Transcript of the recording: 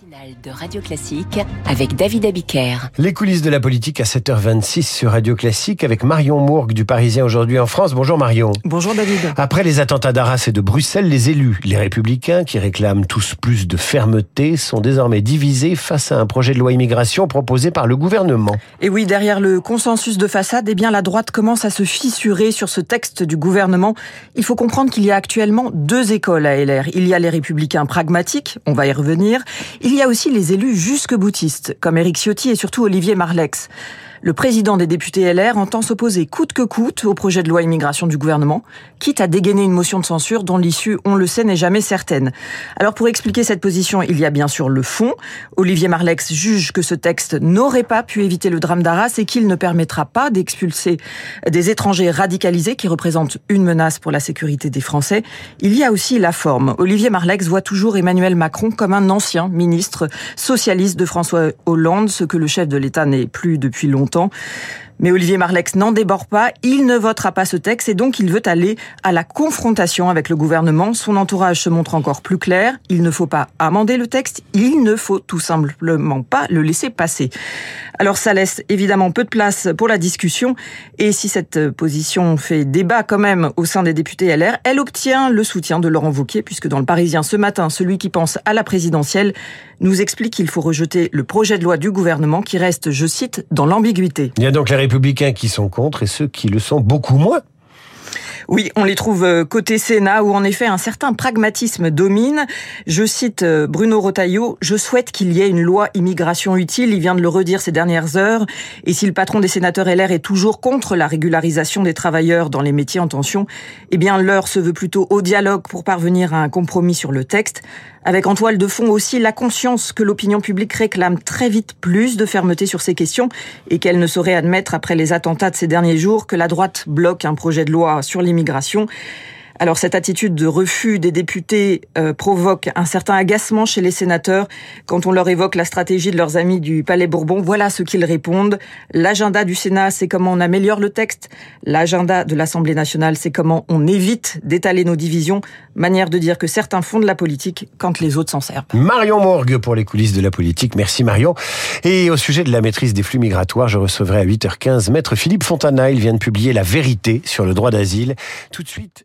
matinale de Radio Classique avec David Abiker. Les coulisses de la politique à 7h26 sur Radio Classique avec Marion Mourgue du Parisien aujourd'hui en France. Bonjour Marion. Bonjour David. Après les attentats d'Arras et de Bruxelles, les élus, les républicains qui réclament tous plus de fermeté sont désormais divisés face à un projet de loi immigration proposé par le gouvernement. Et oui, derrière le consensus de façade, eh bien la droite commence à se fissurer sur ce texte du gouvernement. Il faut comprendre qu'il y a actuellement deux écoles à LR. Il y a les républicains pragmatiques, on va y revenir. Il y a aussi les élus jusque-boutistes, comme Éric Ciotti et surtout Olivier Marlex. Le président des députés LR entend s'opposer coûte que coûte au projet de loi immigration du gouvernement, quitte à dégainer une motion de censure dont l'issue, on le sait, n'est jamais certaine. Alors pour expliquer cette position, il y a bien sûr le fond. Olivier Marlex juge que ce texte n'aurait pas pu éviter le drame d'Arras et qu'il ne permettra pas d'expulser des étrangers radicalisés qui représentent une menace pour la sécurité des Français. Il y a aussi la forme. Olivier Marlex voit toujours Emmanuel Macron comme un ancien ministre socialiste de François Hollande, ce que le chef de l'État n'est plus depuis longtemps mais Olivier Marlex n'en déborde pas, il ne votera pas ce texte et donc il veut aller à la confrontation avec le gouvernement. Son entourage se montre encore plus clair, il ne faut pas amender le texte, il ne faut tout simplement pas le laisser passer. Alors ça laisse évidemment peu de place pour la discussion. Et si cette position fait débat quand même au sein des députés LR, elle obtient le soutien de Laurent Wauquiez puisque dans le Parisien ce matin, celui qui pense à la présidentielle nous explique qu'il faut rejeter le projet de loi du gouvernement qui reste, je cite, dans l'ambiguïté. Il y a donc les républicains qui sont contre et ceux qui le sont beaucoup moins. Oui, on les trouve euh, côté Sénat où en effet un certain pragmatisme domine. Je cite euh, Bruno Rotaillot, je souhaite qu'il y ait une loi immigration utile, il vient de le redire ces dernières heures, et si le patron des sénateurs LR est toujours contre la régularisation des travailleurs dans les métiers en tension, eh bien l'heure se veut plutôt au dialogue pour parvenir à un compromis sur le texte, avec en toile de fond aussi la conscience que l'opinion publique réclame très vite plus de fermeté sur ces questions et qu'elle ne saurait admettre après les attentats de ces derniers jours que la droite bloque un projet de loi sur l'immigration l'immigration alors cette attitude de refus des députés euh, provoque un certain agacement chez les sénateurs quand on leur évoque la stratégie de leurs amis du Palais Bourbon. Voilà ce qu'ils répondent. L'agenda du Sénat, c'est comment on améliore le texte. L'agenda de l'Assemblée nationale, c'est comment on évite d'étaler nos divisions. Manière de dire que certains font de la politique quand les autres s'en servent. Marion Morgue pour les coulisses de la politique. Merci Marion. Et au sujet de la maîtrise des flux migratoires, je recevrai à 8h15 Maître Philippe Fontana. Il vient de publier La vérité sur le droit d'asile. Tout de suite.